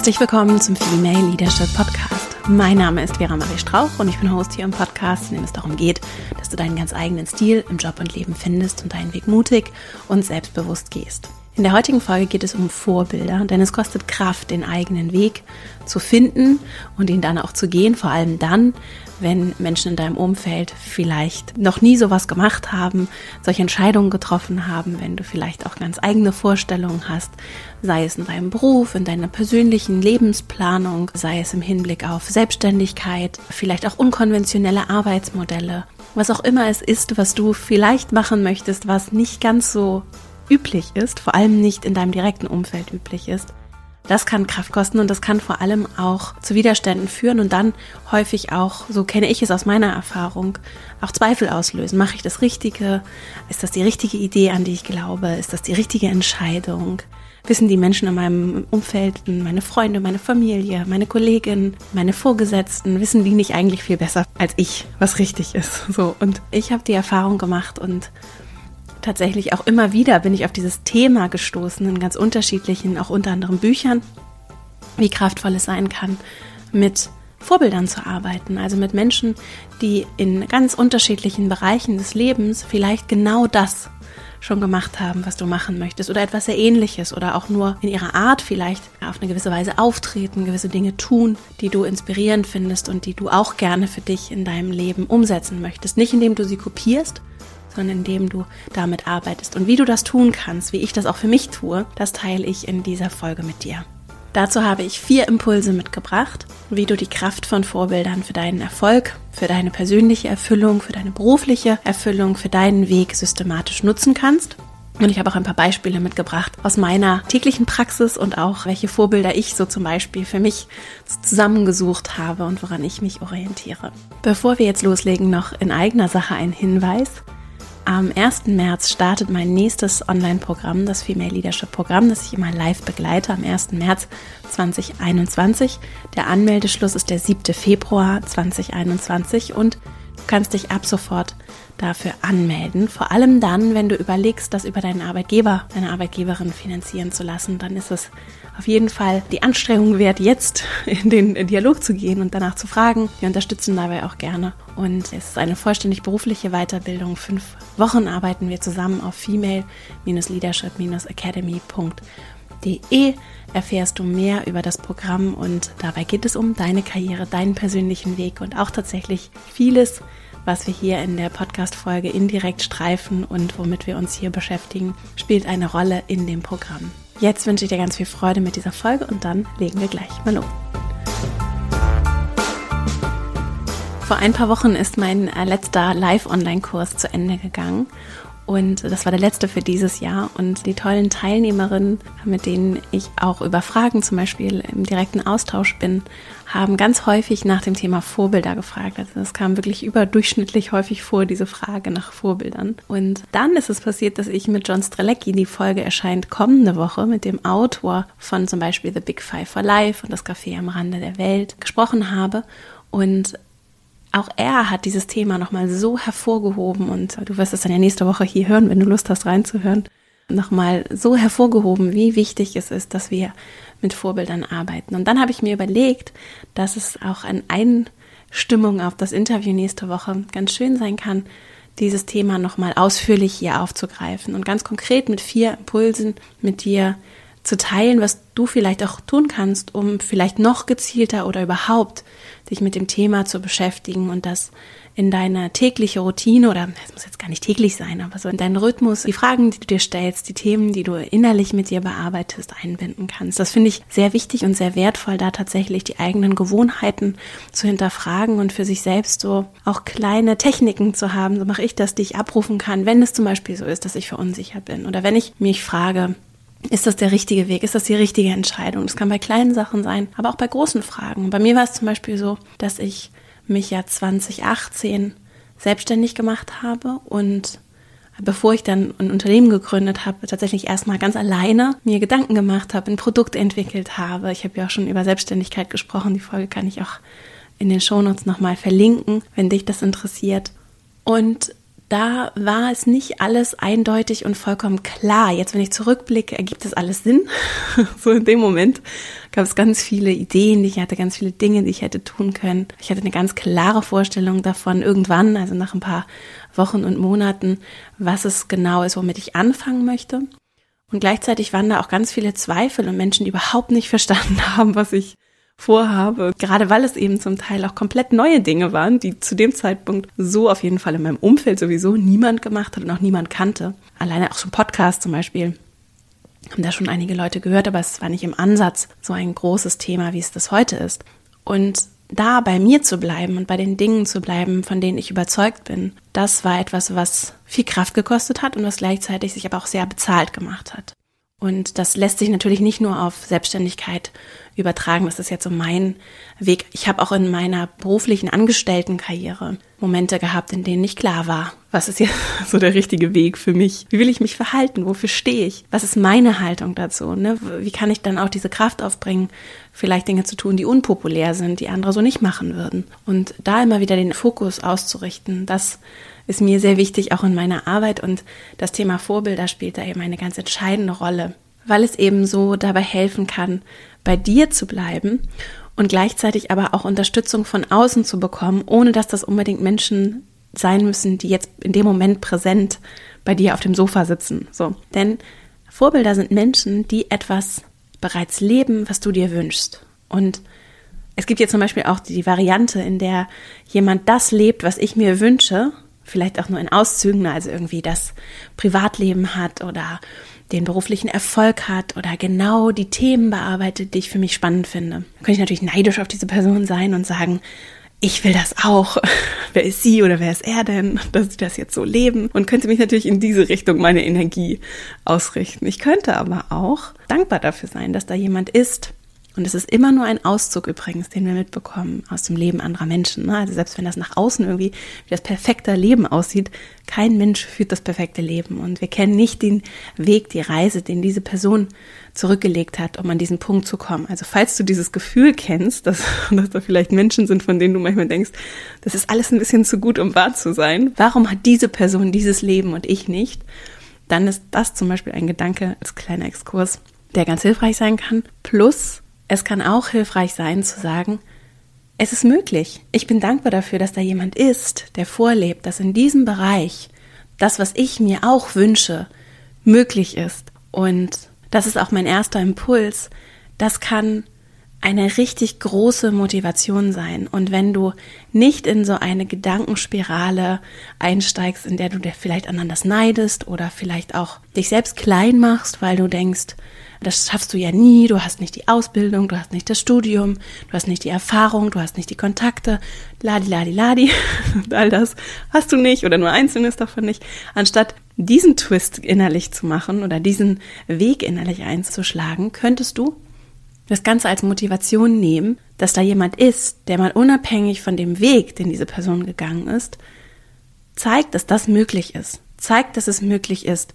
Herzlich willkommen zum Female Leadership Podcast. Mein Name ist Vera Marie Strauch und ich bin Host hier im Podcast, in dem es darum geht, dass du deinen ganz eigenen Stil im Job und Leben findest und deinen Weg mutig und selbstbewusst gehst. In der heutigen Folge geht es um Vorbilder, denn es kostet Kraft, den eigenen Weg zu finden und ihn dann auch zu gehen, vor allem dann, wenn Menschen in deinem Umfeld vielleicht noch nie sowas gemacht haben, solche Entscheidungen getroffen haben, wenn du vielleicht auch ganz eigene Vorstellungen hast, sei es in deinem Beruf, in deiner persönlichen Lebensplanung, sei es im Hinblick auf Selbstständigkeit, vielleicht auch unkonventionelle Arbeitsmodelle, was auch immer es ist, was du vielleicht machen möchtest, was nicht ganz so üblich ist, vor allem nicht in deinem direkten Umfeld üblich ist. Das kann Kraft kosten und das kann vor allem auch zu Widerständen führen und dann häufig auch, so kenne ich es aus meiner Erfahrung, auch Zweifel auslösen. Mache ich das Richtige? Ist das die richtige Idee, an die ich glaube? Ist das die richtige Entscheidung? Wissen die Menschen in meinem Umfeld, meine Freunde, meine Familie, meine Kollegin, meine Vorgesetzten, wissen die nicht eigentlich viel besser als ich, was richtig ist? So. Und ich habe die Erfahrung gemacht und tatsächlich auch immer wieder bin ich auf dieses Thema gestoßen in ganz unterschiedlichen, auch unter anderem Büchern, wie kraftvoll es sein kann, mit Vorbildern zu arbeiten, also mit Menschen, die in ganz unterschiedlichen Bereichen des Lebens vielleicht genau das schon gemacht haben, was du machen möchtest oder etwas sehr ähnliches oder auch nur in ihrer Art vielleicht auf eine gewisse Weise auftreten, gewisse Dinge tun, die du inspirierend findest und die du auch gerne für dich in deinem Leben umsetzen möchtest. Nicht indem du sie kopierst, sondern indem du damit arbeitest. Und wie du das tun kannst, wie ich das auch für mich tue, das teile ich in dieser Folge mit dir. Dazu habe ich vier Impulse mitgebracht, wie du die Kraft von Vorbildern für deinen Erfolg, für deine persönliche Erfüllung, für deine berufliche Erfüllung, für deinen Weg systematisch nutzen kannst. Und ich habe auch ein paar Beispiele mitgebracht aus meiner täglichen Praxis und auch welche Vorbilder ich so zum Beispiel für mich zusammengesucht habe und woran ich mich orientiere. Bevor wir jetzt loslegen, noch in eigener Sache ein Hinweis. Am 1. März startet mein nächstes Online-Programm, das Female Leadership Programm, das ich immer live begleite am 1. März 2021. Der Anmeldeschluss ist der 7. Februar 2021 und du kannst dich ab sofort dafür anmelden. Vor allem dann, wenn du überlegst, das über deinen Arbeitgeber, deine Arbeitgeberin finanzieren zu lassen, dann ist es auf jeden Fall die Anstrengung wert, jetzt in den Dialog zu gehen und danach zu fragen. Wir unterstützen dabei auch gerne. Und es ist eine vollständig berufliche Weiterbildung. Fünf Wochen arbeiten wir zusammen auf female-leadership-academy.de erfährst du mehr über das Programm und dabei geht es um deine Karriere, deinen persönlichen Weg und auch tatsächlich vieles, was wir hier in der Podcast-Folge indirekt streifen und womit wir uns hier beschäftigen, spielt eine Rolle in dem Programm. Jetzt wünsche ich dir ganz viel Freude mit dieser Folge und dann legen wir gleich mal los. Vor ein paar Wochen ist mein äh, letzter Live-Online-Kurs zu Ende gegangen und das war der letzte für dieses Jahr. Und die tollen Teilnehmerinnen, mit denen ich auch über Fragen zum Beispiel im direkten Austausch bin, haben ganz häufig nach dem Thema Vorbilder gefragt. Also es kam wirklich überdurchschnittlich häufig vor, diese Frage nach Vorbildern. Und dann ist es passiert, dass ich mit John Strelecki, die Folge erscheint kommende Woche, mit dem Autor von zum Beispiel The Big Five for Life und das Café am Rande der Welt gesprochen habe. Und auch er hat dieses Thema nochmal so hervorgehoben und du wirst es dann ja nächste Woche hier hören, wenn du Lust hast reinzuhören, nochmal so hervorgehoben, wie wichtig es ist, dass wir mit Vorbildern arbeiten. Und dann habe ich mir überlegt, dass es auch an Einstimmung auf das Interview nächste Woche ganz schön sein kann, dieses Thema nochmal ausführlich hier aufzugreifen und ganz konkret mit vier Impulsen mit dir zu teilen, was du vielleicht auch tun kannst, um vielleicht noch gezielter oder überhaupt dich mit dem Thema zu beschäftigen und das in deine tägliche Routine oder es muss jetzt gar nicht täglich sein, aber so in deinen Rhythmus, die Fragen, die du dir stellst, die Themen, die du innerlich mit dir bearbeitest, einbinden kannst. Das finde ich sehr wichtig und sehr wertvoll, da tatsächlich die eigenen Gewohnheiten zu hinterfragen und für sich selbst so auch kleine Techniken zu haben. So mache ich das, die ich abrufen kann, wenn es zum Beispiel so ist, dass ich verunsichert bin oder wenn ich mich frage, ist das der richtige Weg? Ist das die richtige Entscheidung? Das kann bei kleinen Sachen sein, aber auch bei großen Fragen. Bei mir war es zum Beispiel so, dass ich mich ja 2018 selbstständig gemacht habe und bevor ich dann ein Unternehmen gegründet habe, tatsächlich erstmal ganz alleine mir Gedanken gemacht habe, ein Produkt entwickelt habe. Ich habe ja auch schon über Selbstständigkeit gesprochen. Die Folge kann ich auch in den Shownotes nochmal verlinken, wenn dich das interessiert. Und da war es nicht alles eindeutig und vollkommen klar. Jetzt, wenn ich zurückblicke, ergibt das alles Sinn. so in dem Moment gab es ganz viele Ideen, die ich hatte, ganz viele Dinge, die ich hätte tun können. Ich hatte eine ganz klare Vorstellung davon, irgendwann, also nach ein paar Wochen und Monaten, was es genau ist, womit ich anfangen möchte. Und gleichzeitig waren da auch ganz viele Zweifel und Menschen, die überhaupt nicht verstanden haben, was ich vorhabe. Gerade weil es eben zum Teil auch komplett neue Dinge waren, die zu dem Zeitpunkt so auf jeden Fall in meinem Umfeld sowieso niemand gemacht hat und auch niemand kannte. Alleine auch schon Podcast zum Beispiel. Haben da schon einige Leute gehört, aber es war nicht im Ansatz so ein großes Thema, wie es das heute ist. Und da bei mir zu bleiben und bei den Dingen zu bleiben, von denen ich überzeugt bin, das war etwas, was viel Kraft gekostet hat und was gleichzeitig sich aber auch sehr bezahlt gemacht hat. Und das lässt sich natürlich nicht nur auf Selbstständigkeit übertragen. Das ist jetzt so mein Weg. Ich habe auch in meiner beruflichen Angestelltenkarriere Momente gehabt, in denen nicht klar war, was ist jetzt so der richtige Weg für mich? Wie will ich mich verhalten? Wofür stehe ich? Was ist meine Haltung dazu? Ne? Wie kann ich dann auch diese Kraft aufbringen, vielleicht Dinge zu tun, die unpopulär sind, die andere so nicht machen würden? Und da immer wieder den Fokus auszurichten, das ist mir sehr wichtig, auch in meiner Arbeit. Und das Thema Vorbilder spielt da eben eine ganz entscheidende Rolle, weil es eben so dabei helfen kann, bei dir zu bleiben und gleichzeitig aber auch Unterstützung von außen zu bekommen, ohne dass das unbedingt Menschen sein müssen, die jetzt in dem Moment präsent bei dir auf dem Sofa sitzen. So. Denn Vorbilder sind Menschen, die etwas bereits leben, was du dir wünschst. Und es gibt jetzt zum Beispiel auch die Variante, in der jemand das lebt, was ich mir wünsche, vielleicht auch nur in Auszügen, also irgendwie das Privatleben hat oder den beruflichen Erfolg hat oder genau die Themen bearbeitet, die ich für mich spannend finde. Dann könnte ich natürlich neidisch auf diese Person sein und sagen, ich will das auch. wer ist sie oder wer ist er denn, dass sie das jetzt so leben? Und könnte mich natürlich in diese Richtung meine Energie ausrichten. Ich könnte aber auch dankbar dafür sein, dass da jemand ist, und es ist immer nur ein Auszug übrigens, den wir mitbekommen aus dem Leben anderer Menschen. Ne? Also selbst wenn das nach außen irgendwie wie das perfekte Leben aussieht, kein Mensch führt das perfekte Leben. Und wir kennen nicht den Weg, die Reise, den diese Person zurückgelegt hat, um an diesen Punkt zu kommen. Also falls du dieses Gefühl kennst, dass, dass da vielleicht Menschen sind, von denen du manchmal denkst, das ist alles ein bisschen zu gut, um wahr zu sein. Warum hat diese Person dieses Leben und ich nicht? Dann ist das zum Beispiel ein Gedanke als kleiner Exkurs, der ganz hilfreich sein kann. Plus es kann auch hilfreich sein zu sagen, es ist möglich. Ich bin dankbar dafür, dass da jemand ist, der vorlebt, dass in diesem Bereich das, was ich mir auch wünsche, möglich ist. Und das ist auch mein erster Impuls. Das kann eine richtig große Motivation sein. Und wenn du nicht in so eine Gedankenspirale einsteigst, in der du dir vielleicht anderen neidest oder vielleicht auch dich selbst klein machst, weil du denkst, das schaffst du ja nie, du hast nicht die Ausbildung, du hast nicht das Studium, du hast nicht die Erfahrung, du hast nicht die Kontakte, ladi, ladi, ladi, all das hast du nicht oder nur einzelnes davon nicht. Anstatt diesen Twist innerlich zu machen oder diesen Weg innerlich einzuschlagen, könntest du das Ganze als Motivation nehmen, dass da jemand ist, der mal unabhängig von dem Weg, den diese Person gegangen ist, zeigt, dass das möglich ist. Zeigt, dass es möglich ist,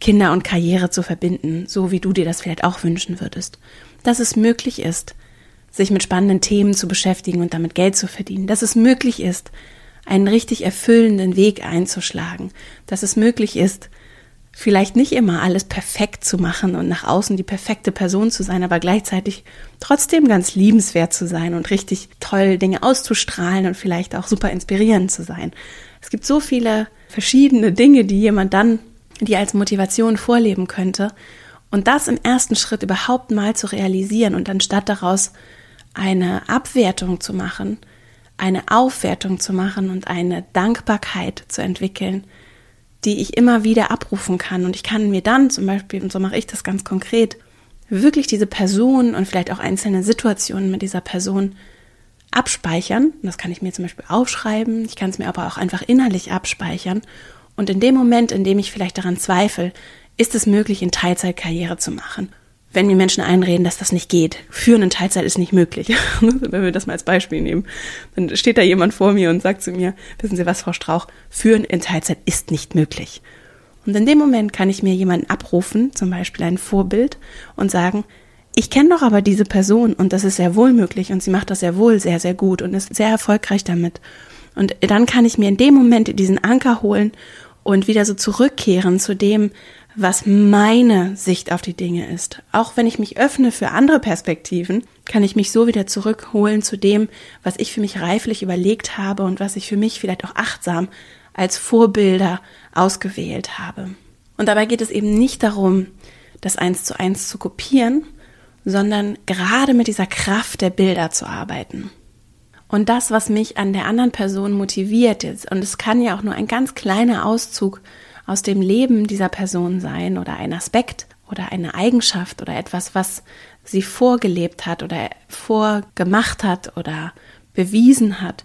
Kinder und Karriere zu verbinden, so wie du dir das vielleicht auch wünschen würdest. Dass es möglich ist, sich mit spannenden Themen zu beschäftigen und damit Geld zu verdienen. Dass es möglich ist, einen richtig erfüllenden Weg einzuschlagen. Dass es möglich ist, vielleicht nicht immer alles perfekt zu machen und nach außen die perfekte Person zu sein, aber gleichzeitig trotzdem ganz liebenswert zu sein und richtig toll Dinge auszustrahlen und vielleicht auch super inspirierend zu sein. Es gibt so viele verschiedene Dinge, die jemand dann die als Motivation vorleben könnte. Und das im ersten Schritt überhaupt mal zu realisieren und anstatt daraus eine Abwertung zu machen, eine Aufwertung zu machen und eine Dankbarkeit zu entwickeln, die ich immer wieder abrufen kann. Und ich kann mir dann zum Beispiel, und so mache ich das ganz konkret, wirklich diese Person und vielleicht auch einzelne Situationen mit dieser Person abspeichern. Das kann ich mir zum Beispiel aufschreiben. Ich kann es mir aber auch einfach innerlich abspeichern und in dem Moment, in dem ich vielleicht daran zweifle, ist es möglich, in Teilzeit Karriere zu machen. Wenn mir Menschen einreden, dass das nicht geht, führen in Teilzeit ist nicht möglich. Wenn wir das mal als Beispiel nehmen, dann steht da jemand vor mir und sagt zu mir, wissen Sie was, Frau Strauch, führen in Teilzeit ist nicht möglich. Und in dem Moment kann ich mir jemanden abrufen, zum Beispiel ein Vorbild, und sagen, ich kenne doch aber diese Person und das ist sehr wohl möglich und sie macht das sehr wohl sehr, sehr gut und ist sehr erfolgreich damit. Und dann kann ich mir in dem Moment diesen Anker holen und wieder so zurückkehren zu dem, was meine Sicht auf die Dinge ist. Auch wenn ich mich öffne für andere Perspektiven, kann ich mich so wieder zurückholen zu dem, was ich für mich reiflich überlegt habe und was ich für mich vielleicht auch achtsam als Vorbilder ausgewählt habe. Und dabei geht es eben nicht darum, das eins zu eins zu kopieren, sondern gerade mit dieser Kraft der Bilder zu arbeiten. Und das, was mich an der anderen Person motiviert ist, und es kann ja auch nur ein ganz kleiner Auszug aus dem Leben dieser Person sein oder ein Aspekt oder eine Eigenschaft oder etwas, was sie vorgelebt hat oder vorgemacht hat oder bewiesen hat,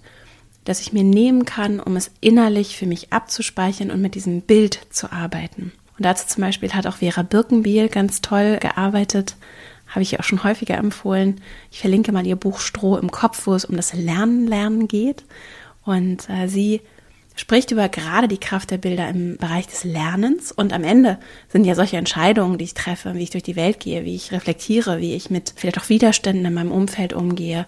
dass ich mir nehmen kann, um es innerlich für mich abzuspeichern und mit diesem Bild zu arbeiten. Und dazu zum Beispiel hat auch Vera Birkenbiel ganz toll gearbeitet, habe ich auch schon häufiger empfohlen. Ich verlinke mal ihr Buch Stroh im Kopf, wo es um das Lernen, Lernen geht. Und äh, sie spricht über gerade die Kraft der Bilder im Bereich des Lernens. Und am Ende sind ja solche Entscheidungen, die ich treffe, wie ich durch die Welt gehe, wie ich reflektiere, wie ich mit vielleicht auch Widerständen in meinem Umfeld umgehe,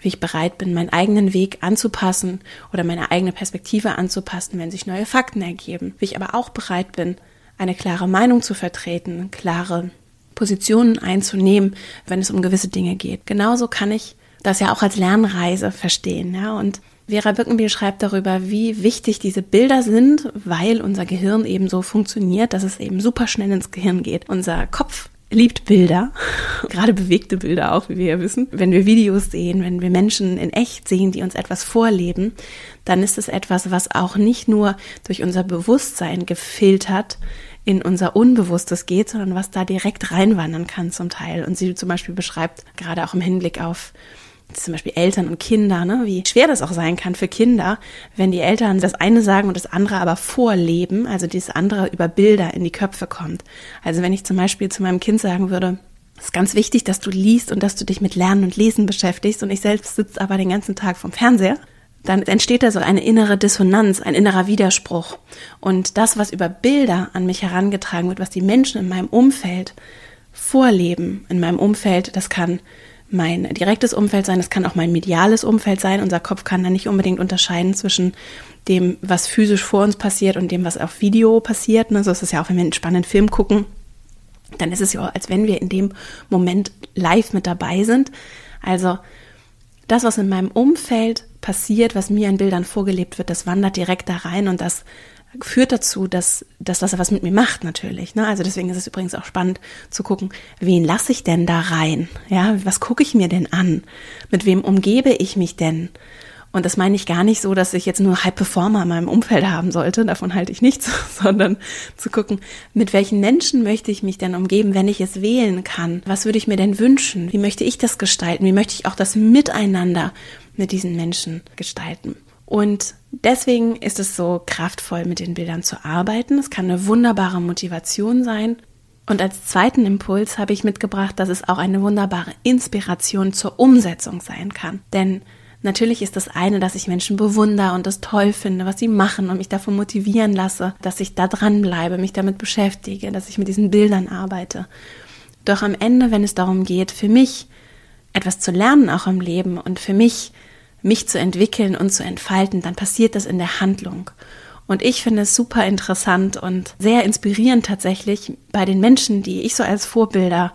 wie ich bereit bin, meinen eigenen Weg anzupassen oder meine eigene Perspektive anzupassen, wenn sich neue Fakten ergeben. Wie ich aber auch bereit bin, eine klare Meinung zu vertreten, klare Positionen einzunehmen, wenn es um gewisse Dinge geht. Genauso kann ich das ja auch als Lernreise verstehen, ja, und Vera Birkenbiel schreibt darüber, wie wichtig diese Bilder sind, weil unser Gehirn eben so funktioniert, dass es eben super schnell ins Gehirn geht. Unser Kopf liebt Bilder, gerade bewegte Bilder auch, wie wir ja wissen. Wenn wir Videos sehen, wenn wir Menschen in echt sehen, die uns etwas vorleben, dann ist es etwas, was auch nicht nur durch unser Bewusstsein gefiltert in unser Unbewusstes geht, sondern was da direkt reinwandern kann zum Teil. Und sie zum Beispiel beschreibt, gerade auch im Hinblick auf zum Beispiel Eltern und Kinder, ne, wie schwer das auch sein kann für Kinder, wenn die Eltern das eine sagen und das andere aber vorleben, also dieses andere über Bilder in die Köpfe kommt. Also wenn ich zum Beispiel zu meinem Kind sagen würde, es ist ganz wichtig, dass du liest und dass du dich mit Lernen und Lesen beschäftigst und ich selbst sitze aber den ganzen Tag vom Fernseher, dann entsteht da so eine innere Dissonanz, ein innerer Widerspruch. Und das, was über Bilder an mich herangetragen wird, was die Menschen in meinem Umfeld vorleben, in meinem Umfeld, das kann mein direktes Umfeld sein, es kann auch mein mediales Umfeld sein. Unser Kopf kann da nicht unbedingt unterscheiden zwischen dem, was physisch vor uns passiert und dem, was auf Video passiert. Ne? So ist es ja auch, wenn wir einen spannenden Film gucken, dann ist es ja als wenn wir in dem Moment live mit dabei sind. Also das, was in meinem Umfeld passiert, was mir an Bildern vorgelebt wird, das wandert direkt da rein und das führt dazu, dass, dass das was mit mir macht natürlich. Ne? Also deswegen ist es übrigens auch spannend zu gucken, wen lasse ich denn da rein? Ja, was gucke ich mir denn an? Mit wem umgebe ich mich denn? Und das meine ich gar nicht so, dass ich jetzt nur High Performer in meinem Umfeld haben sollte, davon halte ich nichts, sondern zu gucken, mit welchen Menschen möchte ich mich denn umgeben, wenn ich es wählen kann? Was würde ich mir denn wünschen? Wie möchte ich das gestalten? Wie möchte ich auch das Miteinander mit diesen Menschen gestalten? Und deswegen ist es so kraftvoll, mit den Bildern zu arbeiten. Es kann eine wunderbare Motivation sein. Und als zweiten Impuls habe ich mitgebracht, dass es auch eine wunderbare Inspiration zur Umsetzung sein kann. Denn Natürlich ist das eine, dass ich Menschen bewundere und das toll finde, was sie machen und mich davon motivieren lasse, dass ich da dranbleibe, mich damit beschäftige, dass ich mit diesen Bildern arbeite. Doch am Ende, wenn es darum geht, für mich etwas zu lernen, auch im Leben und für mich mich zu entwickeln und zu entfalten, dann passiert das in der Handlung. Und ich finde es super interessant und sehr inspirierend tatsächlich bei den Menschen, die ich so als Vorbilder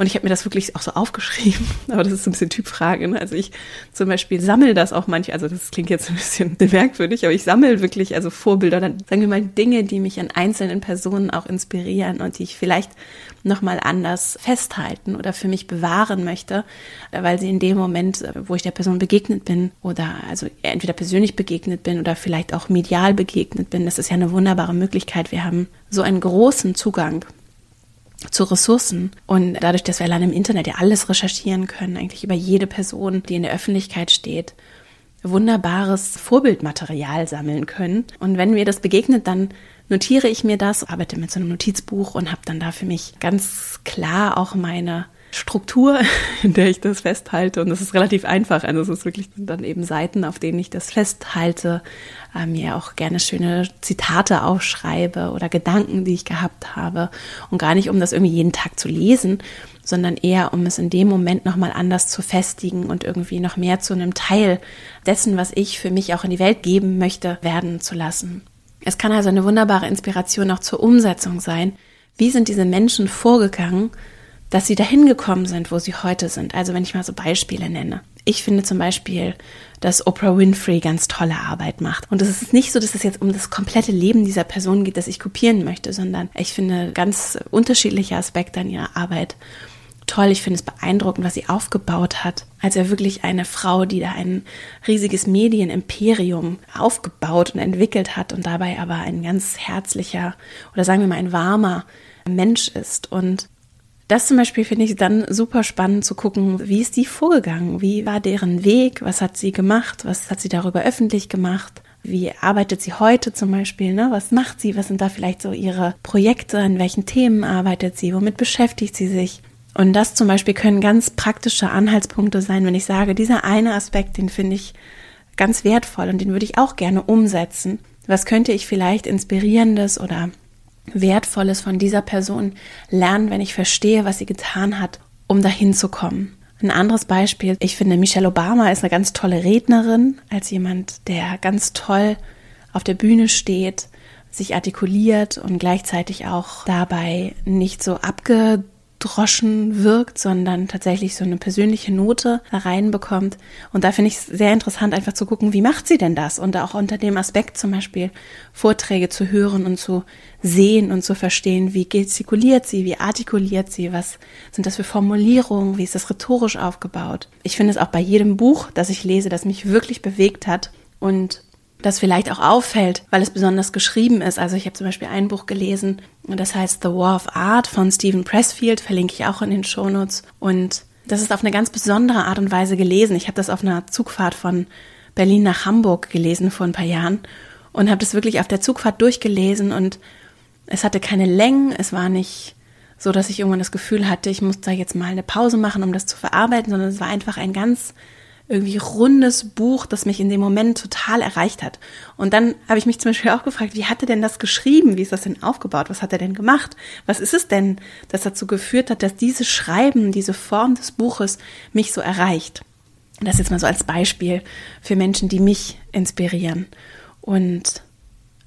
und ich habe mir das wirklich auch so aufgeschrieben, aber das ist so ein bisschen Typfrage. Ne? Also ich zum Beispiel sammle das auch manchmal, also das klingt jetzt ein bisschen merkwürdig, aber ich sammle wirklich also Vorbilder, dann sagen wir mal Dinge, die mich an einzelnen Personen auch inspirieren und die ich vielleicht nochmal anders festhalten oder für mich bewahren möchte, weil sie in dem Moment, wo ich der Person begegnet bin oder also entweder persönlich begegnet bin oder vielleicht auch medial begegnet bin, das ist ja eine wunderbare Möglichkeit. Wir haben so einen großen Zugang zu Ressourcen. Und dadurch, dass wir allein im Internet ja alles recherchieren können, eigentlich über jede Person, die in der Öffentlichkeit steht, wunderbares Vorbildmaterial sammeln können. Und wenn mir das begegnet, dann notiere ich mir das, arbeite mit so einem Notizbuch und habe dann da für mich ganz klar auch meine Struktur, in der ich das festhalte. Und das ist relativ einfach. Also es ist wirklich dann eben Seiten, auf denen ich das festhalte, äh, mir auch gerne schöne Zitate aufschreibe oder Gedanken, die ich gehabt habe. Und gar nicht, um das irgendwie jeden Tag zu lesen, sondern eher, um es in dem Moment nochmal anders zu festigen und irgendwie noch mehr zu einem Teil dessen, was ich für mich auch in die Welt geben möchte, werden zu lassen. Es kann also eine wunderbare Inspiration auch zur Umsetzung sein. Wie sind diese Menschen vorgegangen, dass sie dahin gekommen sind, wo sie heute sind? Also wenn ich mal so Beispiele nenne. Ich finde zum Beispiel, dass Oprah Winfrey ganz tolle Arbeit macht. Und es ist nicht so, dass es jetzt um das komplette Leben dieser Person geht, das ich kopieren möchte, sondern ich finde ganz unterschiedliche Aspekte an ihrer Arbeit toll. Ich finde es beeindruckend, was sie aufgebaut hat. Also wirklich eine Frau, die da ein riesiges Medienimperium aufgebaut und entwickelt hat und dabei aber ein ganz herzlicher oder sagen wir mal ein warmer Mensch ist. Und das zum Beispiel finde ich dann super spannend zu gucken, wie ist die vorgegangen? Wie war deren Weg? Was hat sie gemacht? Was hat sie darüber öffentlich gemacht? Wie arbeitet sie heute zum Beispiel? Ne? Was macht sie? Was sind da vielleicht so ihre Projekte? An welchen Themen arbeitet sie? Womit beschäftigt sie sich? Und das zum Beispiel können ganz praktische Anhaltspunkte sein, wenn ich sage, dieser eine Aspekt, den finde ich ganz wertvoll und den würde ich auch gerne umsetzen. Was könnte ich vielleicht inspirierendes oder wertvolles von dieser Person lernen, wenn ich verstehe, was sie getan hat, um dahin zu kommen? Ein anderes Beispiel, ich finde, Michelle Obama ist eine ganz tolle Rednerin, als jemand, der ganz toll auf der Bühne steht, sich artikuliert und gleichzeitig auch dabei nicht so abge abgedroschen wirkt, sondern tatsächlich so eine persönliche Note reinbekommt. Und da finde ich es sehr interessant, einfach zu gucken, wie macht sie denn das? Und auch unter dem Aspekt zum Beispiel Vorträge zu hören und zu sehen und zu verstehen, wie gestikuliert sie, wie artikuliert sie, was sind das für Formulierungen, wie ist das rhetorisch aufgebaut. Ich finde es auch bei jedem Buch, das ich lese, das mich wirklich bewegt hat und das vielleicht auch auffällt, weil es besonders geschrieben ist. Also ich habe zum Beispiel ein Buch gelesen, das heißt The War of Art von Stephen Pressfield, verlinke ich auch in den Shownotes. Und das ist auf eine ganz besondere Art und Weise gelesen. Ich habe das auf einer Zugfahrt von Berlin nach Hamburg gelesen vor ein paar Jahren und habe das wirklich auf der Zugfahrt durchgelesen und es hatte keine Längen, es war nicht so, dass ich irgendwann das Gefühl hatte, ich muss da jetzt mal eine Pause machen, um das zu verarbeiten, sondern es war einfach ein ganz irgendwie rundes Buch, das mich in dem Moment total erreicht hat. Und dann habe ich mich zum Beispiel auch gefragt, wie hat er denn das geschrieben? Wie ist das denn aufgebaut? Was hat er denn gemacht? Was ist es denn, das dazu geführt hat, dass dieses Schreiben, diese Form des Buches mich so erreicht? Das jetzt mal so als Beispiel für Menschen, die mich inspirieren. Und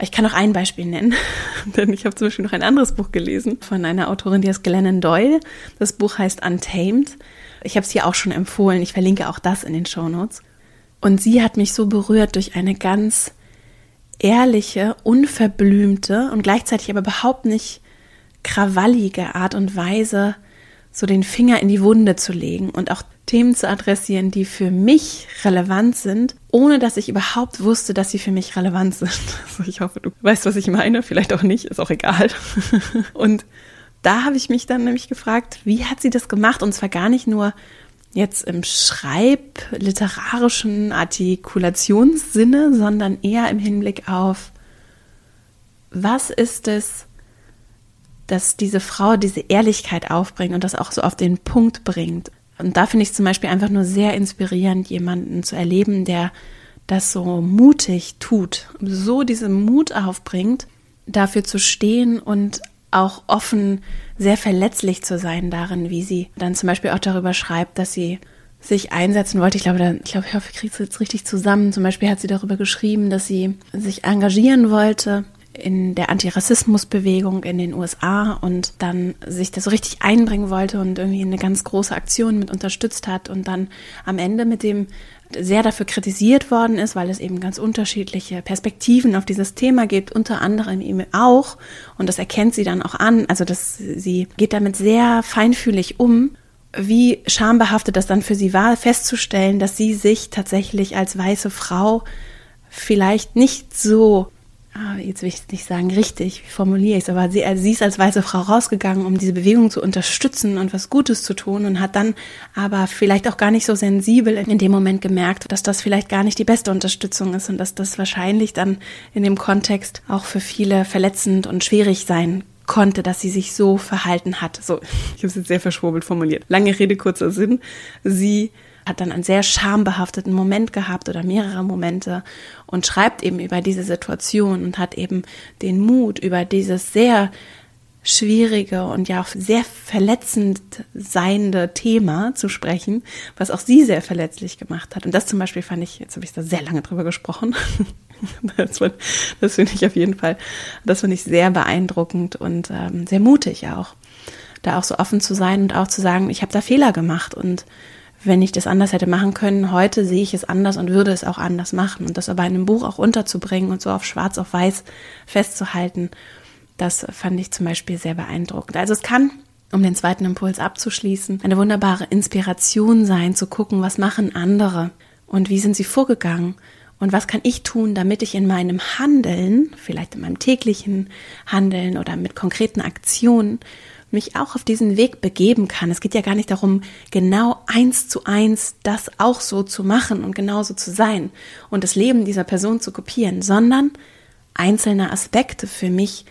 ich kann auch ein Beispiel nennen, denn ich habe zum Beispiel noch ein anderes Buch gelesen von einer Autorin, die heißt Glennon Doyle. Das Buch heißt Untamed. Ich habe es hier auch schon empfohlen. Ich verlinke auch das in den Show Notes. Und sie hat mich so berührt durch eine ganz ehrliche, unverblümte und gleichzeitig aber überhaupt nicht krawallige Art und Weise, so den Finger in die Wunde zu legen und auch Themen zu adressieren, die für mich relevant sind, ohne dass ich überhaupt wusste, dass sie für mich relevant sind. Also ich hoffe, du weißt, was ich meine. Vielleicht auch nicht, ist auch egal. Und da habe ich mich dann nämlich gefragt, wie hat sie das gemacht? Und zwar gar nicht nur jetzt im schreibliterarischen Artikulationssinne, sondern eher im Hinblick auf, was ist es, dass diese Frau diese Ehrlichkeit aufbringt und das auch so auf den Punkt bringt. Und da finde ich zum Beispiel einfach nur sehr inspirierend, jemanden zu erleben, der das so mutig tut, so diesen Mut aufbringt, dafür zu stehen und auch offen, sehr verletzlich zu sein darin, wie sie dann zum Beispiel auch darüber schreibt, dass sie sich einsetzen wollte. Ich glaube, da, ich glaube, ich hoffe, ich kriege es jetzt richtig zusammen. Zum Beispiel hat sie darüber geschrieben, dass sie sich engagieren wollte in der Antirassismusbewegung in den USA und dann sich das so richtig einbringen wollte und irgendwie eine ganz große Aktion mit unterstützt hat und dann am Ende mit dem sehr dafür kritisiert worden ist, weil es eben ganz unterschiedliche Perspektiven auf dieses Thema gibt, unter anderem eben auch, und das erkennt sie dann auch an, also dass sie geht damit sehr feinfühlig um, wie schambehaftet das dann für sie war, festzustellen, dass sie sich tatsächlich als weiße Frau vielleicht nicht so ah, jetzt will ich nicht sagen richtig, wie formuliere ich es, aber sie, also sie ist als weiße Frau rausgegangen, um diese Bewegung zu unterstützen und was Gutes zu tun und hat dann aber vielleicht auch gar nicht so sensibel in dem Moment gemerkt, dass das vielleicht gar nicht die beste Unterstützung ist und dass das wahrscheinlich dann in dem Kontext auch für viele verletzend und schwierig sein konnte, dass sie sich so verhalten hat. So, ich habe es jetzt sehr verschwurbelt formuliert. Lange Rede, kurzer Sinn. Sie hat dann einen sehr schambehafteten Moment gehabt oder mehrere Momente und schreibt eben über diese Situation und hat eben den Mut, über dieses sehr schwierige und ja auch sehr verletzend seiende Thema zu sprechen, was auch sie sehr verletzlich gemacht hat. Und das zum Beispiel fand ich, jetzt habe ich da sehr lange drüber gesprochen. Das, das finde ich auf jeden Fall, das finde ich sehr beeindruckend und ähm, sehr mutig auch, da auch so offen zu sein und auch zu sagen, ich habe da Fehler gemacht und wenn ich das anders hätte machen können, heute sehe ich es anders und würde es auch anders machen. Und das aber in einem Buch auch unterzubringen und so auf schwarz auf weiß festzuhalten, das fand ich zum Beispiel sehr beeindruckend. Also es kann, um den zweiten Impuls abzuschließen, eine wunderbare Inspiration sein, zu gucken, was machen andere und wie sind sie vorgegangen und was kann ich tun, damit ich in meinem Handeln, vielleicht in meinem täglichen Handeln oder mit konkreten Aktionen, mich auch auf diesen Weg begeben kann. Es geht ja gar nicht darum, genau eins zu eins das auch so zu machen und genauso zu sein und das Leben dieser Person zu kopieren, sondern einzelne Aspekte für mich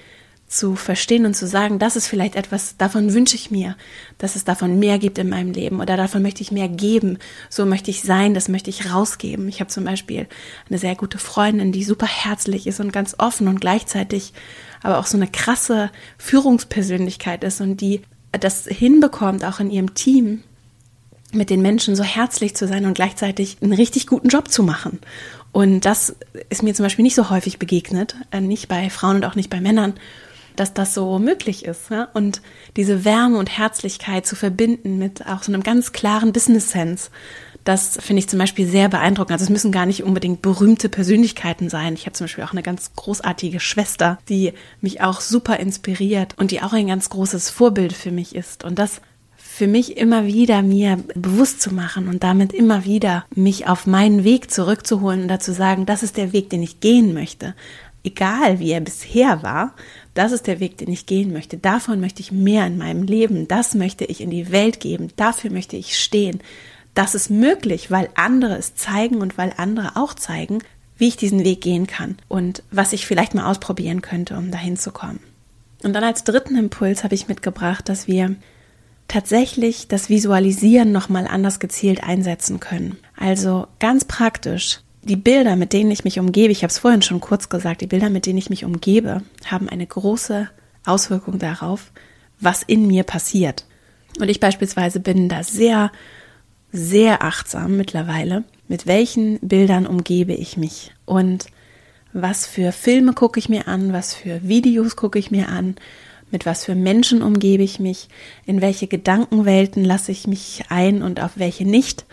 zu verstehen und zu sagen, das ist vielleicht etwas, davon wünsche ich mir, dass es davon mehr gibt in meinem Leben oder davon möchte ich mehr geben, so möchte ich sein, das möchte ich rausgeben. Ich habe zum Beispiel eine sehr gute Freundin, die super herzlich ist und ganz offen und gleichzeitig aber auch so eine krasse Führungspersönlichkeit ist und die das hinbekommt, auch in ihrem Team mit den Menschen so herzlich zu sein und gleichzeitig einen richtig guten Job zu machen. Und das ist mir zum Beispiel nicht so häufig begegnet, äh, nicht bei Frauen und auch nicht bei Männern dass das so möglich ist. Ja? Und diese Wärme und Herzlichkeit zu verbinden mit auch so einem ganz klaren Business-Sense, das finde ich zum Beispiel sehr beeindruckend. Also es müssen gar nicht unbedingt berühmte Persönlichkeiten sein. Ich habe zum Beispiel auch eine ganz großartige Schwester, die mich auch super inspiriert und die auch ein ganz großes Vorbild für mich ist. Und das für mich immer wieder mir bewusst zu machen und damit immer wieder mich auf meinen Weg zurückzuholen und dazu sagen, das ist der Weg, den ich gehen möchte. Egal wie er bisher war, das ist der Weg, den ich gehen möchte. Davon möchte ich mehr in meinem Leben. Das möchte ich in die Welt geben. Dafür möchte ich stehen. Das ist möglich, weil andere es zeigen und weil andere auch zeigen, wie ich diesen Weg gehen kann und was ich vielleicht mal ausprobieren könnte, um dahin zu kommen. Und dann als dritten Impuls habe ich mitgebracht, dass wir tatsächlich das Visualisieren nochmal anders gezielt einsetzen können. Also ganz praktisch die Bilder, mit denen ich mich umgebe, ich habe es vorhin schon kurz gesagt, die Bilder, mit denen ich mich umgebe, haben eine große Auswirkung darauf, was in mir passiert. Und ich beispielsweise bin da sehr, sehr achtsam mittlerweile, mit welchen Bildern umgebe ich mich? Und was für Filme gucke ich mir an, was für Videos gucke ich mir an, mit was für Menschen umgebe ich mich, in welche Gedankenwelten lasse ich mich ein und auf welche nicht?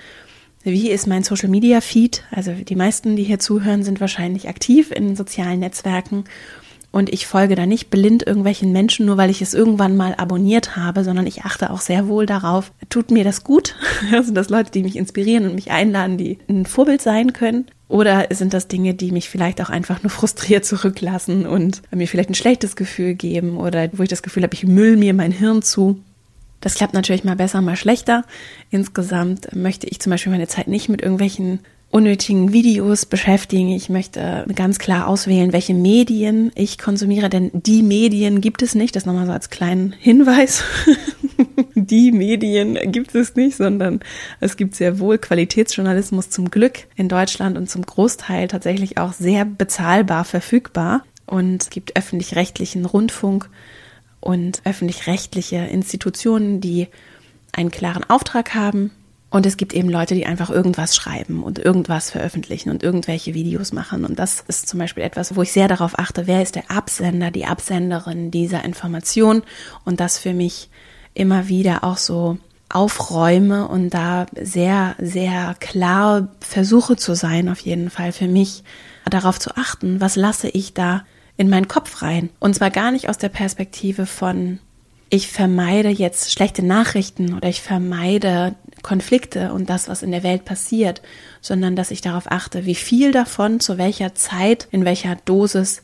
Wie ist mein Social Media Feed? Also die meisten, die hier zuhören, sind wahrscheinlich aktiv in sozialen Netzwerken und ich folge da nicht blind irgendwelchen Menschen, nur weil ich es irgendwann mal abonniert habe, sondern ich achte auch sehr wohl darauf, tut mir das gut? Also das Leute, die mich inspirieren und mich einladen, die ein Vorbild sein können? Oder sind das Dinge, die mich vielleicht auch einfach nur frustriert zurücklassen und mir vielleicht ein schlechtes Gefühl geben oder wo ich das Gefühl habe, ich müll mir mein Hirn zu? Das klappt natürlich mal besser, mal schlechter. Insgesamt möchte ich zum Beispiel meine Zeit nicht mit irgendwelchen unnötigen Videos beschäftigen. Ich möchte ganz klar auswählen, welche Medien ich konsumiere, denn die Medien gibt es nicht. Das nochmal so als kleinen Hinweis. die Medien gibt es nicht, sondern es gibt sehr wohl Qualitätsjournalismus zum Glück in Deutschland und zum Großteil tatsächlich auch sehr bezahlbar verfügbar. Und es gibt öffentlich-rechtlichen Rundfunk und öffentlich-rechtliche Institutionen, die einen klaren Auftrag haben. Und es gibt eben Leute, die einfach irgendwas schreiben und irgendwas veröffentlichen und irgendwelche Videos machen. Und das ist zum Beispiel etwas, wo ich sehr darauf achte, wer ist der Absender, die Absenderin dieser Information und das für mich immer wieder auch so aufräume und da sehr, sehr klar versuche zu sein, auf jeden Fall für mich darauf zu achten, was lasse ich da in meinen Kopf rein. Und zwar gar nicht aus der Perspektive von, ich vermeide jetzt schlechte Nachrichten oder ich vermeide Konflikte und das, was in der Welt passiert, sondern dass ich darauf achte, wie viel davon, zu welcher Zeit, in welcher Dosis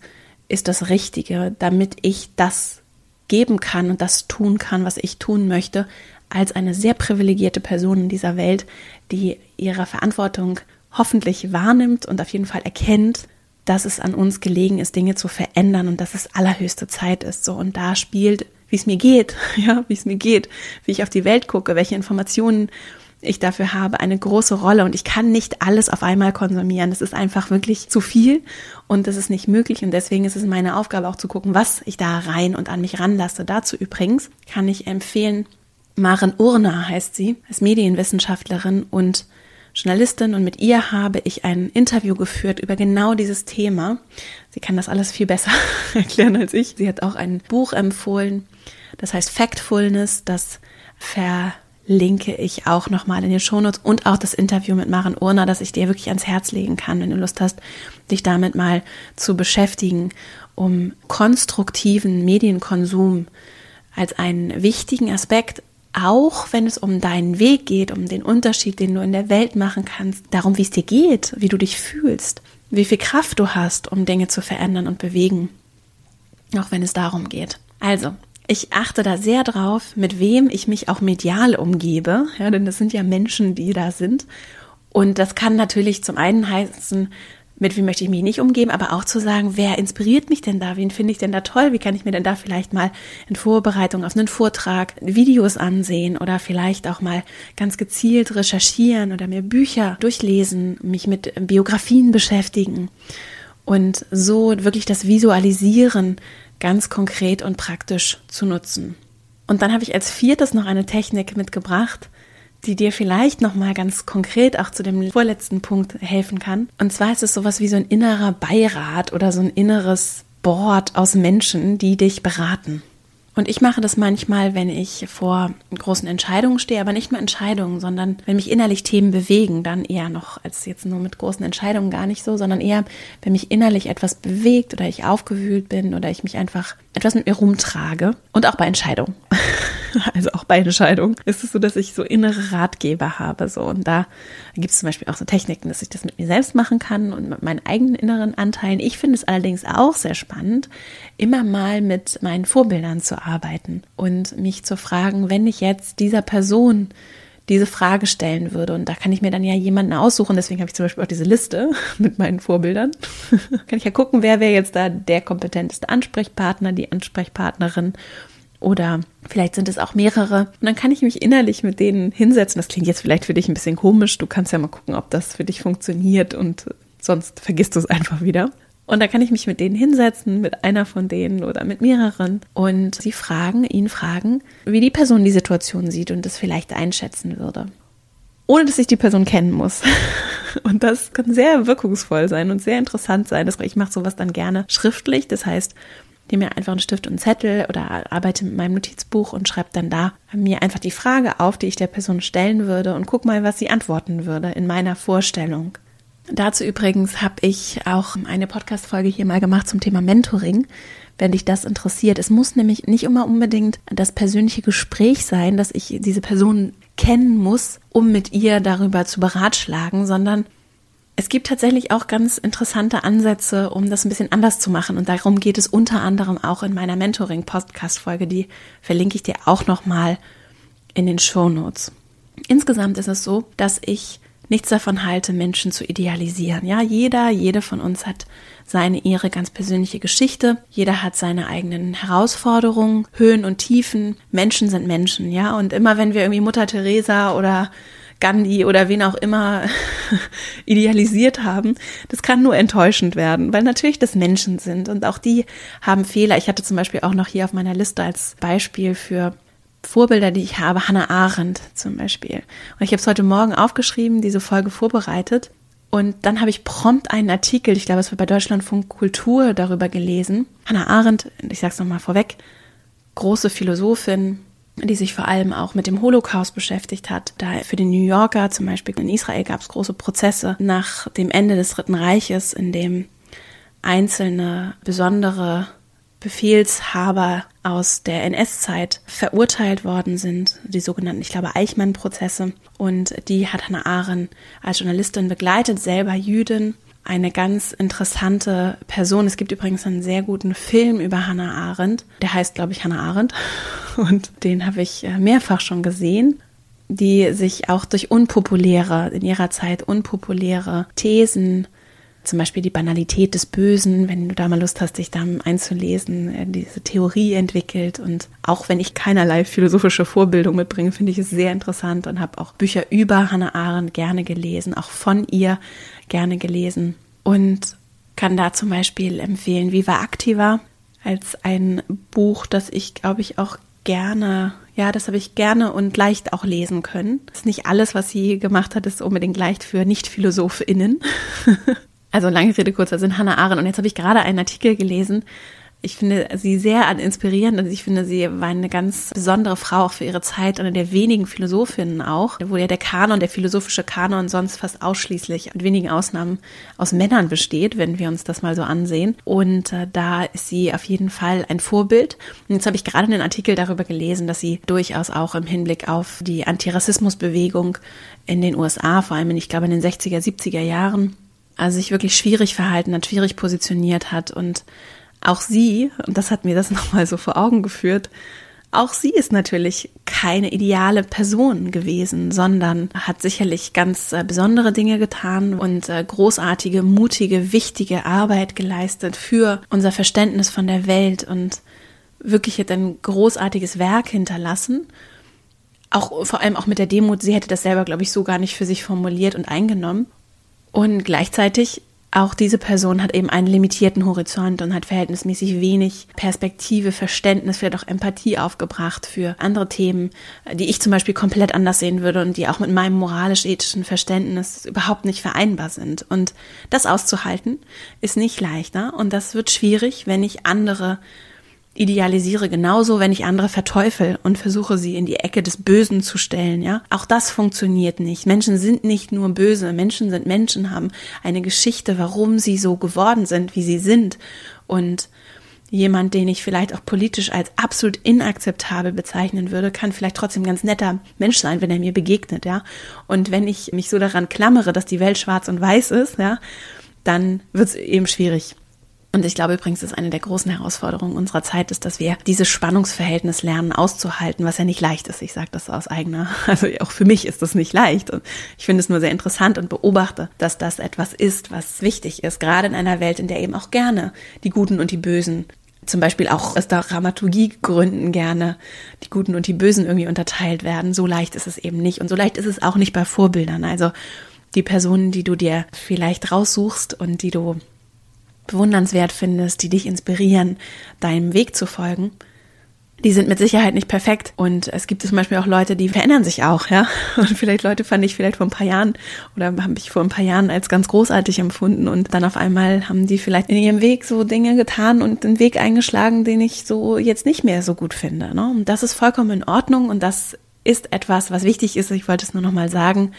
ist das Richtige, damit ich das geben kann und das tun kann, was ich tun möchte, als eine sehr privilegierte Person in dieser Welt, die ihre Verantwortung hoffentlich wahrnimmt und auf jeden Fall erkennt dass es an uns gelegen ist, Dinge zu verändern und dass es allerhöchste Zeit ist. So und da spielt, wie es mir geht, ja, wie es mir geht, wie ich auf die Welt gucke, welche Informationen ich dafür habe, eine große Rolle. Und ich kann nicht alles auf einmal konsumieren. Das ist einfach wirklich zu viel und das ist nicht möglich. Und deswegen ist es meine Aufgabe auch zu gucken, was ich da rein und an mich ranlasse. Dazu übrigens kann ich empfehlen, Maren Urner heißt sie, als Medienwissenschaftlerin und Journalistin und mit ihr habe ich ein Interview geführt über genau dieses Thema. Sie kann das alles viel besser erklären als ich. Sie hat auch ein Buch empfohlen, das heißt Factfulness, das ver linke ich auch nochmal in den Shownotes. Und auch das Interview mit Maren Urner, das ich dir wirklich ans Herz legen kann, wenn du Lust hast, dich damit mal zu beschäftigen, um konstruktiven Medienkonsum als einen wichtigen Aspekt, auch wenn es um deinen Weg geht, um den Unterschied, den du in der Welt machen kannst, darum, wie es dir geht, wie du dich fühlst, wie viel Kraft du hast, um Dinge zu verändern und bewegen, auch wenn es darum geht. Also, ich achte da sehr drauf, mit wem ich mich auch medial umgebe, ja, denn das sind ja Menschen, die da sind. Und das kann natürlich zum einen heißen, mit wem möchte ich mich nicht umgeben, aber auch zu sagen, wer inspiriert mich denn da? Wen finde ich denn da toll? Wie kann ich mir denn da vielleicht mal in Vorbereitung auf einen Vortrag Videos ansehen oder vielleicht auch mal ganz gezielt recherchieren oder mir Bücher durchlesen, mich mit Biografien beschäftigen und so wirklich das Visualisieren ganz konkret und praktisch zu nutzen. Und dann habe ich als viertes noch eine Technik mitgebracht, die dir vielleicht noch mal ganz konkret auch zu dem vorletzten Punkt helfen kann. Und zwar ist es sowas wie so ein innerer Beirat oder so ein inneres Board aus Menschen, die dich beraten. Und ich mache das manchmal, wenn ich vor großen Entscheidungen stehe, aber nicht nur Entscheidungen, sondern wenn mich innerlich Themen bewegen, dann eher noch als jetzt nur mit großen Entscheidungen gar nicht so, sondern eher, wenn mich innerlich etwas bewegt oder ich aufgewühlt bin oder ich mich einfach etwas mit mir rumtrage und auch bei Entscheidungen. also auch bei Entscheidungen ist es so, dass ich so innere Ratgeber habe. So und da gibt es zum Beispiel auch so Techniken, dass ich das mit mir selbst machen kann und mit meinen eigenen inneren Anteilen. Ich finde es allerdings auch sehr spannend, immer mal mit meinen Vorbildern zu arbeiten und mich zu fragen, wenn ich jetzt dieser Person diese Frage stellen würde. Und da kann ich mir dann ja jemanden aussuchen. Deswegen habe ich zum Beispiel auch diese Liste mit meinen Vorbildern. kann ich ja gucken, wer wäre jetzt da der kompetenteste Ansprechpartner, die Ansprechpartnerin. Oder vielleicht sind es auch mehrere. Und dann kann ich mich innerlich mit denen hinsetzen. Das klingt jetzt vielleicht für dich ein bisschen komisch. Du kannst ja mal gucken, ob das für dich funktioniert und sonst vergisst du es einfach wieder. Und da kann ich mich mit denen hinsetzen, mit einer von denen oder mit mehreren und sie fragen, ihn fragen, wie die Person die Situation sieht und das vielleicht einschätzen würde. Ohne dass ich die Person kennen muss. Und das kann sehr wirkungsvoll sein und sehr interessant sein. Ich mache sowas dann gerne schriftlich. Das heißt, nehme mir einfach einen Stift und einen Zettel oder arbeite mit meinem Notizbuch und schreibe dann da mir einfach die Frage auf, die ich der Person stellen würde und guck mal, was sie antworten würde in meiner Vorstellung. Dazu übrigens habe ich auch eine Podcast-Folge hier mal gemacht zum Thema Mentoring, wenn dich das interessiert. Es muss nämlich nicht immer unbedingt das persönliche Gespräch sein, dass ich diese Person kennen muss, um mit ihr darüber zu beratschlagen, sondern es gibt tatsächlich auch ganz interessante Ansätze, um das ein bisschen anders zu machen. Und darum geht es unter anderem auch in meiner Mentoring-Podcast-Folge. Die verlinke ich dir auch nochmal in den Show Notes. Insgesamt ist es so, dass ich nichts davon halte, Menschen zu idealisieren. Ja, jeder, jede von uns hat seine, ihre ganz persönliche Geschichte. Jeder hat seine eigenen Herausforderungen, Höhen und Tiefen. Menschen sind Menschen, ja. Und immer wenn wir irgendwie Mutter Teresa oder Gandhi oder wen auch immer idealisiert haben, das kann nur enttäuschend werden, weil natürlich das Menschen sind und auch die haben Fehler. Ich hatte zum Beispiel auch noch hier auf meiner Liste als Beispiel für Vorbilder, die ich habe, Hannah Arendt zum Beispiel. Und ich habe es heute Morgen aufgeschrieben, diese Folge vorbereitet. Und dann habe ich prompt einen Artikel, ich glaube, es war bei Deutschlandfunk Kultur, darüber gelesen. Hannah Arendt, ich sage es nochmal vorweg, große Philosophin, die sich vor allem auch mit dem Holocaust beschäftigt hat. Da für den New Yorker zum Beispiel in Israel gab es große Prozesse nach dem Ende des Dritten Reiches, in dem einzelne besondere Befehlshaber aus der NS-Zeit verurteilt worden sind, die sogenannten, ich glaube, Eichmann-Prozesse. Und die hat Hannah Arendt als Journalistin begleitet, selber Jüdin. Eine ganz interessante Person. Es gibt übrigens einen sehr guten Film über Hannah Arendt. Der heißt, glaube ich, Hannah Arendt. Und den habe ich äh, mehrfach schon gesehen die sich auch durch unpopuläre, in ihrer Zeit unpopuläre Thesen zum Beispiel die Banalität des Bösen, wenn du da mal Lust hast, dich da einzulesen, äh, diese Theorie entwickelt. Und auch wenn ich keinerlei philosophische Vorbildung mitbringe, finde ich es sehr interessant und habe auch Bücher über Hannah Arendt gerne gelesen, auch von ihr gerne gelesen. Und kann da zum Beispiel empfehlen Viva Activa als ein Buch, das ich, glaube ich, auch gerne, ja, das habe ich gerne und leicht auch lesen können. Das ist nicht alles, was sie gemacht hat, ist unbedingt leicht für Nicht-PhilosophInnen. also lange Rede, kurzer Sinn, Hannah Arendt. Und jetzt habe ich gerade einen Artikel gelesen, ich finde sie sehr inspirierend und ich finde, sie war eine ganz besondere Frau auch für ihre Zeit, eine der wenigen Philosophinnen auch, wo ja der Kanon, der philosophische Kanon sonst fast ausschließlich mit wenigen Ausnahmen aus Männern besteht, wenn wir uns das mal so ansehen. Und äh, da ist sie auf jeden Fall ein Vorbild. Und jetzt habe ich gerade einen Artikel darüber gelesen, dass sie durchaus auch im Hinblick auf die Antirassismusbewegung in den USA, vor allem in, ich glaube in den 60er, 70er Jahren, also sich wirklich schwierig verhalten hat, schwierig positioniert hat und auch sie, und das hat mir das nochmal so vor Augen geführt, auch sie ist natürlich keine ideale Person gewesen, sondern hat sicherlich ganz äh, besondere Dinge getan und äh, großartige, mutige, wichtige Arbeit geleistet für unser Verständnis von der Welt und wirklich hat ein großartiges Werk hinterlassen. Auch vor allem auch mit der Demut, sie hätte das selber, glaube ich, so gar nicht für sich formuliert und eingenommen. Und gleichzeitig auch diese Person hat eben einen limitierten Horizont und hat verhältnismäßig wenig Perspektive, Verständnis, vielleicht auch Empathie aufgebracht für andere Themen, die ich zum Beispiel komplett anders sehen würde und die auch mit meinem moralisch-ethischen Verständnis überhaupt nicht vereinbar sind. Und das auszuhalten ist nicht leichter und das wird schwierig, wenn ich andere idealisiere genauso, wenn ich andere verteufel und versuche, sie in die Ecke des Bösen zu stellen, ja. Auch das funktioniert nicht. Menschen sind nicht nur böse. Menschen sind Menschen, haben eine Geschichte, warum sie so geworden sind, wie sie sind. Und jemand, den ich vielleicht auch politisch als absolut inakzeptabel bezeichnen würde, kann vielleicht trotzdem ganz netter Mensch sein, wenn er mir begegnet, ja. Und wenn ich mich so daran klammere, dass die Welt schwarz und weiß ist, ja, dann wird es eben schwierig. Und ich glaube übrigens, dass eine der großen Herausforderungen unserer Zeit ist, dass wir dieses Spannungsverhältnis lernen auszuhalten, was ja nicht leicht ist. Ich sage das aus eigener, also auch für mich ist das nicht leicht. Und ich finde es nur sehr interessant und beobachte, dass das etwas ist, was wichtig ist, gerade in einer Welt, in der eben auch gerne die Guten und die Bösen zum Beispiel auch aus der Dramaturgiegründen gerne die Guten und die Bösen irgendwie unterteilt werden. So leicht ist es eben nicht. Und so leicht ist es auch nicht bei Vorbildern. Also die Personen, die du dir vielleicht raussuchst und die du bewundernswert findest, die dich inspirieren, deinem Weg zu folgen, die sind mit Sicherheit nicht perfekt. Und es gibt zum Beispiel auch Leute, die verändern sich auch, ja. Und vielleicht Leute fand ich vielleicht vor ein paar Jahren oder habe ich vor ein paar Jahren als ganz großartig empfunden. Und dann auf einmal haben die vielleicht in ihrem Weg so Dinge getan und einen Weg eingeschlagen, den ich so jetzt nicht mehr so gut finde. Ne? Und das ist vollkommen in Ordnung und das ist etwas, was wichtig ist. Ich wollte es nur noch mal sagen.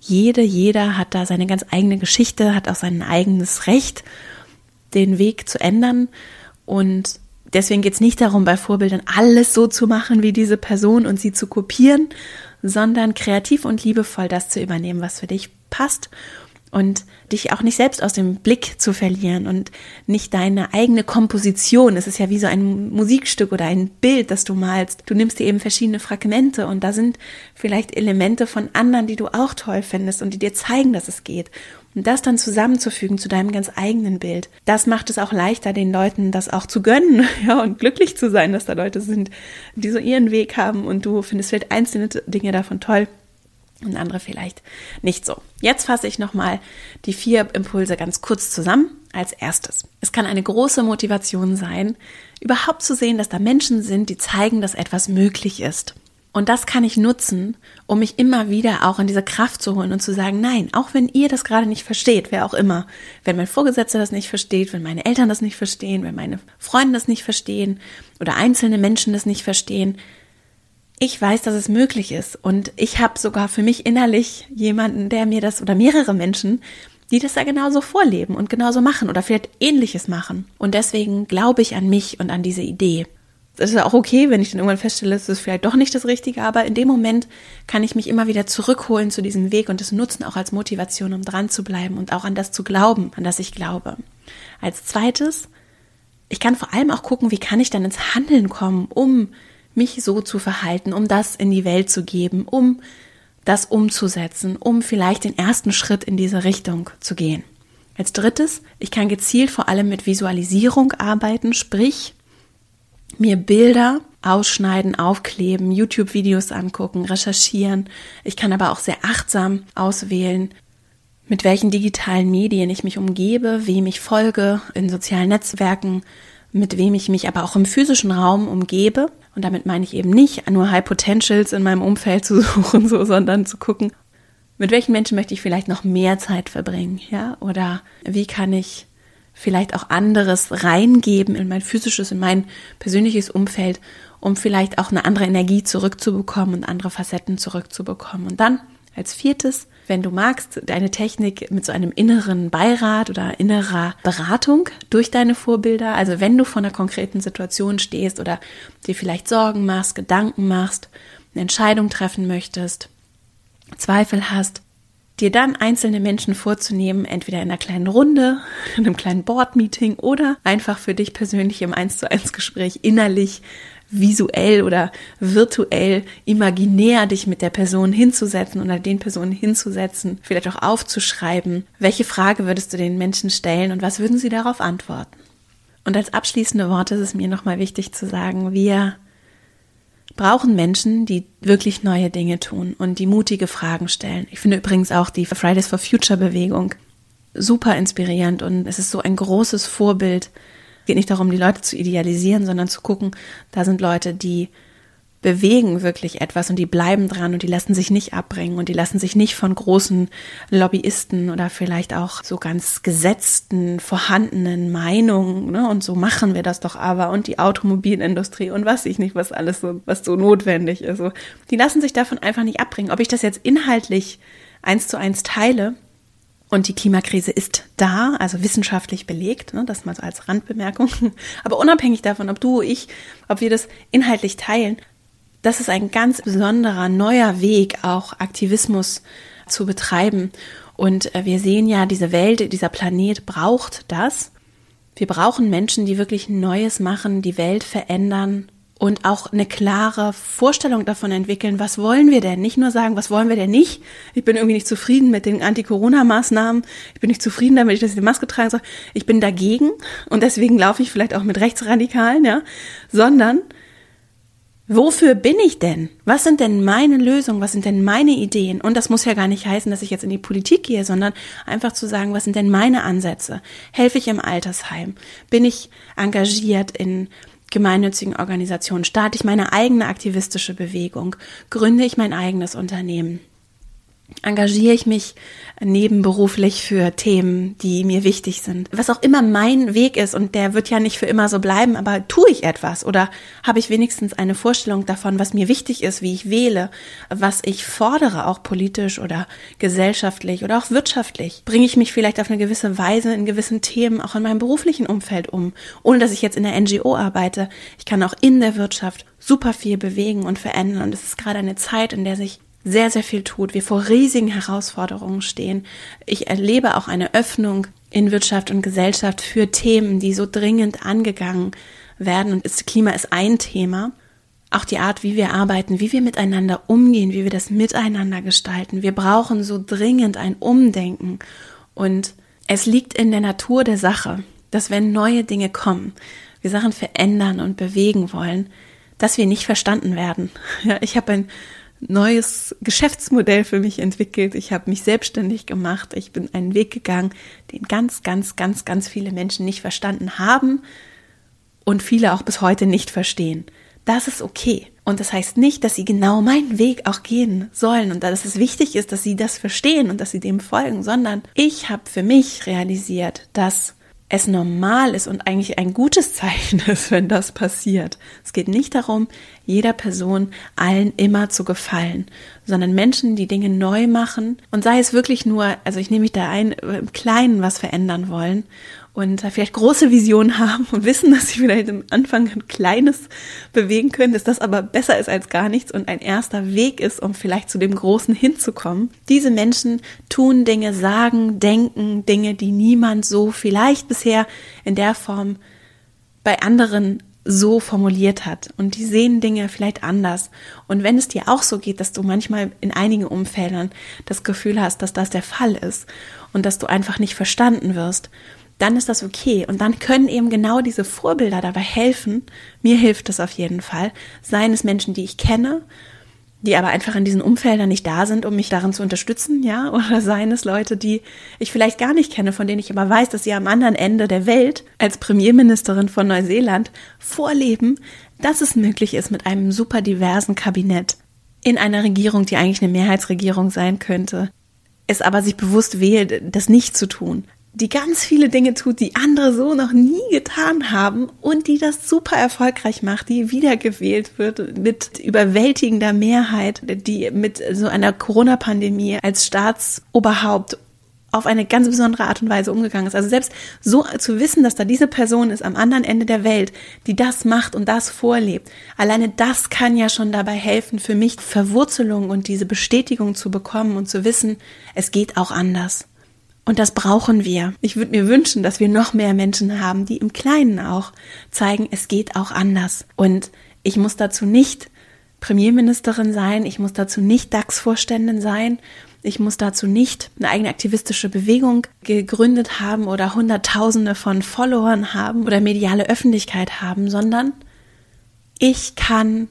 Jede, jeder hat da seine ganz eigene Geschichte, hat auch sein eigenes Recht den Weg zu ändern. Und deswegen geht es nicht darum, bei Vorbildern alles so zu machen wie diese Person und sie zu kopieren, sondern kreativ und liebevoll das zu übernehmen, was für dich passt und dich auch nicht selbst aus dem Blick zu verlieren und nicht deine eigene Komposition. Es ist ja wie so ein Musikstück oder ein Bild, das du malst. Du nimmst dir eben verschiedene Fragmente und da sind vielleicht Elemente von anderen, die du auch toll findest und die dir zeigen, dass es geht. Und das dann zusammenzufügen zu deinem ganz eigenen Bild, das macht es auch leichter, den Leuten das auch zu gönnen, ja, und glücklich zu sein, dass da Leute sind, die so ihren Weg haben und du findest vielleicht einzelne Dinge davon toll und andere vielleicht nicht so. Jetzt fasse ich nochmal die vier Impulse ganz kurz zusammen. Als erstes. Es kann eine große Motivation sein, überhaupt zu sehen, dass da Menschen sind, die zeigen, dass etwas möglich ist. Und das kann ich nutzen, um mich immer wieder auch in diese Kraft zu holen und zu sagen, nein, auch wenn ihr das gerade nicht versteht, wer auch immer, wenn mein Vorgesetzter das nicht versteht, wenn meine Eltern das nicht verstehen, wenn meine Freunde das nicht verstehen oder einzelne Menschen das nicht verstehen, ich weiß, dass es möglich ist und ich habe sogar für mich innerlich jemanden, der mir das oder mehrere Menschen, die das da genauso vorleben und genauso machen oder vielleicht ähnliches machen. Und deswegen glaube ich an mich und an diese Idee das ist auch okay, wenn ich dann irgendwann feststelle, es ist vielleicht doch nicht das Richtige, aber in dem Moment kann ich mich immer wieder zurückholen zu diesem Weg und das nutzen auch als Motivation, um dran zu bleiben und auch an das zu glauben, an das ich glaube. Als zweites, ich kann vor allem auch gucken, wie kann ich dann ins Handeln kommen, um mich so zu verhalten, um das in die Welt zu geben, um das umzusetzen, um vielleicht den ersten Schritt in diese Richtung zu gehen. Als drittes, ich kann gezielt vor allem mit Visualisierung arbeiten, sprich mir Bilder ausschneiden, aufkleben, YouTube-Videos angucken, recherchieren. Ich kann aber auch sehr achtsam auswählen, mit welchen digitalen Medien ich mich umgebe, wem ich folge in sozialen Netzwerken, mit wem ich mich aber auch im physischen Raum umgebe. Und damit meine ich eben nicht nur High Potentials in meinem Umfeld zu suchen, so, sondern zu gucken, mit welchen Menschen möchte ich vielleicht noch mehr Zeit verbringen, ja? Oder wie kann ich vielleicht auch anderes reingeben in mein physisches, in mein persönliches Umfeld, um vielleicht auch eine andere Energie zurückzubekommen und andere Facetten zurückzubekommen. Und dann als viertes, wenn du magst, deine Technik mit so einem inneren Beirat oder innerer Beratung durch deine Vorbilder. Also wenn du vor einer konkreten Situation stehst oder dir vielleicht Sorgen machst, Gedanken machst, eine Entscheidung treffen möchtest, Zweifel hast, dir dann einzelne Menschen vorzunehmen, entweder in einer kleinen Runde, in einem kleinen Board-Meeting oder einfach für dich persönlich im 1 zu 1 Gespräch innerlich visuell oder virtuell, imaginär dich mit der Person hinzusetzen oder den Personen hinzusetzen, vielleicht auch aufzuschreiben. Welche Frage würdest du den Menschen stellen und was würden sie darauf antworten? Und als abschließende Worte ist es mir nochmal wichtig zu sagen, wir brauchen Menschen, die wirklich neue Dinge tun und die mutige Fragen stellen. Ich finde übrigens auch die Fridays for Future Bewegung super inspirierend und es ist so ein großes Vorbild. Es geht nicht darum, die Leute zu idealisieren, sondern zu gucken, da sind Leute, die bewegen wirklich etwas und die bleiben dran und die lassen sich nicht abbringen und die lassen sich nicht von großen Lobbyisten oder vielleicht auch so ganz gesetzten, vorhandenen Meinungen, ne, und so machen wir das doch aber und die Automobilindustrie und was ich nicht, was alles so, was so notwendig ist. So, die lassen sich davon einfach nicht abbringen. Ob ich das jetzt inhaltlich eins zu eins teile, und die Klimakrise ist da, also wissenschaftlich belegt, ne, das mal so als Randbemerkung. Aber unabhängig davon, ob du, ich, ob wir das inhaltlich teilen, das ist ein ganz besonderer neuer Weg, auch Aktivismus zu betreiben. Und äh, wir sehen ja, diese Welt, dieser Planet braucht das. Wir brauchen Menschen, die wirklich Neues machen, die Welt verändern und auch eine klare Vorstellung davon entwickeln, was wollen wir denn? Nicht nur sagen, was wollen wir denn nicht? Ich bin irgendwie nicht zufrieden mit den Anti-Corona-Maßnahmen. Ich bin nicht zufrieden damit, dass ich die Maske tragen soll. Ich bin dagegen und deswegen laufe ich vielleicht auch mit Rechtsradikalen, ja, sondern Wofür bin ich denn? Was sind denn meine Lösungen? Was sind denn meine Ideen? Und das muss ja gar nicht heißen, dass ich jetzt in die Politik gehe, sondern einfach zu sagen, was sind denn meine Ansätze? Helfe ich im Altersheim? Bin ich engagiert in gemeinnützigen Organisationen? Starte ich meine eigene aktivistische Bewegung? Gründe ich mein eigenes Unternehmen? Engagiere ich mich nebenberuflich für Themen, die mir wichtig sind. Was auch immer mein Weg ist, und der wird ja nicht für immer so bleiben, aber tue ich etwas oder habe ich wenigstens eine Vorstellung davon, was mir wichtig ist, wie ich wähle, was ich fordere, auch politisch oder gesellschaftlich oder auch wirtschaftlich. Bringe ich mich vielleicht auf eine gewisse Weise in gewissen Themen auch in meinem beruflichen Umfeld um, ohne dass ich jetzt in der NGO arbeite. Ich kann auch in der Wirtschaft super viel bewegen und verändern. Und es ist gerade eine Zeit, in der sich sehr, sehr viel tut, wir vor riesigen Herausforderungen stehen. Ich erlebe auch eine Öffnung in Wirtschaft und Gesellschaft für Themen, die so dringend angegangen werden. Und das Klima ist ein Thema. Auch die Art, wie wir arbeiten, wie wir miteinander umgehen, wie wir das miteinander gestalten. Wir brauchen so dringend ein Umdenken. Und es liegt in der Natur der Sache, dass wenn neue Dinge kommen, wir Sachen verändern und bewegen wollen, dass wir nicht verstanden werden. Ja, ich habe ein neues Geschäftsmodell für mich entwickelt. Ich habe mich selbstständig gemacht. Ich bin einen Weg gegangen, den ganz, ganz, ganz, ganz viele Menschen nicht verstanden haben und viele auch bis heute nicht verstehen. Das ist okay. Und das heißt nicht, dass sie genau meinen Weg auch gehen sollen und dass es wichtig ist, dass sie das verstehen und dass sie dem folgen, sondern ich habe für mich realisiert, dass es normal ist und eigentlich ein gutes Zeichen ist, wenn das passiert. Es geht nicht darum, jeder Person allen immer zu gefallen, sondern Menschen, die Dinge neu machen und sei es wirklich nur, also ich nehme mich da ein, im Kleinen was verändern wollen und vielleicht große Visionen haben und wissen, dass sie vielleicht am Anfang ein kleines bewegen können, dass das aber besser ist als gar nichts und ein erster Weg ist, um vielleicht zu dem Großen hinzukommen. Diese Menschen tun Dinge, sagen, denken Dinge, die niemand so vielleicht bisher in der Form bei anderen so formuliert hat und die sehen Dinge vielleicht anders. Und wenn es dir auch so geht, dass du manchmal in einigen Umfeldern das Gefühl hast, dass das der Fall ist und dass du einfach nicht verstanden wirst, dann ist das okay. Und dann können eben genau diese Vorbilder dabei helfen. Mir hilft das auf jeden Fall. Seien es Menschen, die ich kenne, die aber einfach in diesen Umfeldern nicht da sind, um mich darin zu unterstützen, ja, oder seien es Leute, die ich vielleicht gar nicht kenne, von denen ich aber weiß, dass sie am anderen Ende der Welt als Premierministerin von Neuseeland vorleben, dass es möglich ist mit einem super diversen Kabinett in einer Regierung, die eigentlich eine Mehrheitsregierung sein könnte, es aber sich bewusst wählt, das nicht zu tun die ganz viele Dinge tut, die andere so noch nie getan haben und die das super erfolgreich macht, die wiedergewählt wird mit überwältigender Mehrheit, die mit so einer Corona-Pandemie als Staatsoberhaupt auf eine ganz besondere Art und Weise umgegangen ist. Also selbst so zu wissen, dass da diese Person ist am anderen Ende der Welt, die das macht und das vorlebt, alleine das kann ja schon dabei helfen, für mich Verwurzelung und diese Bestätigung zu bekommen und zu wissen, es geht auch anders. Und das brauchen wir. Ich würde mir wünschen, dass wir noch mehr Menschen haben, die im Kleinen auch zeigen, es geht auch anders. Und ich muss dazu nicht Premierministerin sein, ich muss dazu nicht DAX-Vorständin sein, ich muss dazu nicht eine eigene aktivistische Bewegung gegründet haben oder Hunderttausende von Followern haben oder mediale Öffentlichkeit haben, sondern ich kann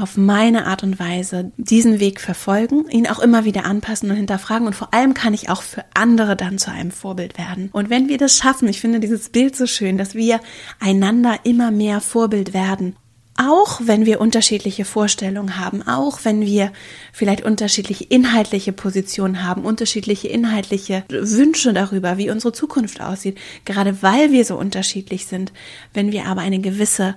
auf meine Art und Weise diesen Weg verfolgen, ihn auch immer wieder anpassen und hinterfragen. Und vor allem kann ich auch für andere dann zu einem Vorbild werden. Und wenn wir das schaffen, ich finde dieses Bild so schön, dass wir einander immer mehr Vorbild werden. Auch wenn wir unterschiedliche Vorstellungen haben, auch wenn wir vielleicht unterschiedliche inhaltliche Positionen haben, unterschiedliche inhaltliche Wünsche darüber, wie unsere Zukunft aussieht, gerade weil wir so unterschiedlich sind, wenn wir aber eine gewisse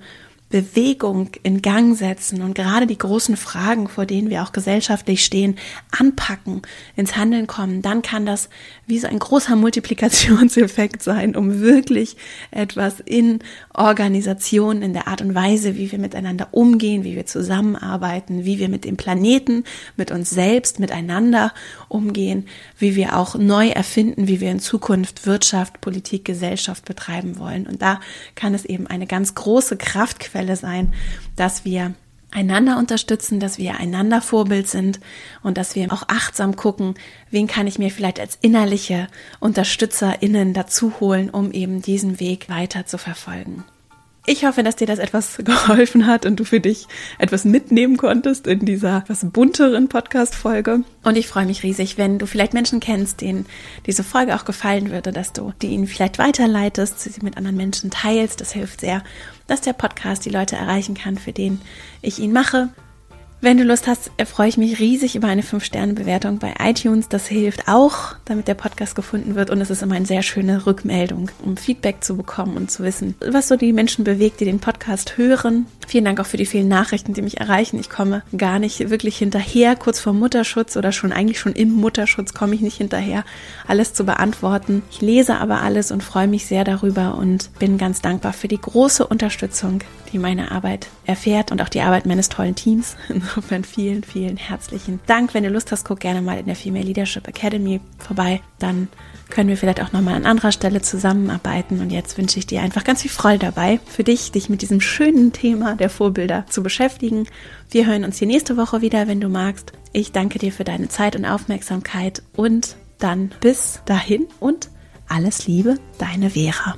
Bewegung in Gang setzen und gerade die großen Fragen, vor denen wir auch gesellschaftlich stehen, anpacken, ins Handeln kommen, dann kann das wie so ein großer Multiplikationseffekt sein, um wirklich etwas in Organisation, in der Art und Weise, wie wir miteinander umgehen, wie wir zusammenarbeiten, wie wir mit dem Planeten, mit uns selbst, miteinander umgehen, wie wir auch neu erfinden, wie wir in Zukunft Wirtschaft, Politik, Gesellschaft betreiben wollen. Und da kann es eben eine ganz große Kraftquelle sein, dass wir einander unterstützen, dass wir einander Vorbild sind und dass wir auch achtsam gucken, wen kann ich mir vielleicht als innerliche UnterstützerInnen dazu holen, um eben diesen Weg weiter zu verfolgen. Ich hoffe, dass dir das etwas geholfen hat und du für dich etwas mitnehmen konntest in dieser etwas bunteren Podcast-Folge. Und ich freue mich riesig, wenn du vielleicht Menschen kennst, denen diese Folge auch gefallen würde, dass du die ihnen vielleicht weiterleitest, sie mit anderen Menschen teilst. Das hilft sehr, dass der Podcast die Leute erreichen kann, für den ich ihn mache. Wenn du Lust hast, freue ich mich riesig über eine 5-Sterne-Bewertung bei iTunes. Das hilft auch, damit der Podcast gefunden wird. Und es ist immer eine sehr schöne Rückmeldung, um Feedback zu bekommen und zu wissen, was so die Menschen bewegt, die den Podcast hören. Vielen Dank auch für die vielen Nachrichten, die mich erreichen. Ich komme gar nicht wirklich hinterher. Kurz vor Mutterschutz oder schon eigentlich schon im Mutterschutz komme ich nicht hinterher, alles zu beantworten. Ich lese aber alles und freue mich sehr darüber und bin ganz dankbar für die große Unterstützung, die meine Arbeit erfährt und auch die Arbeit meines tollen Teams. Insofern vielen, vielen herzlichen Dank. Wenn du Lust hast, guck gerne mal in der Female Leadership Academy vorbei. Dann können wir vielleicht auch nochmal an anderer Stelle zusammenarbeiten. Und jetzt wünsche ich dir einfach ganz viel Freude dabei, für dich, dich mit diesem schönen Thema der Vorbilder zu beschäftigen. Wir hören uns hier nächste Woche wieder, wenn du magst. Ich danke dir für deine Zeit und Aufmerksamkeit und dann bis dahin und alles Liebe, deine Vera.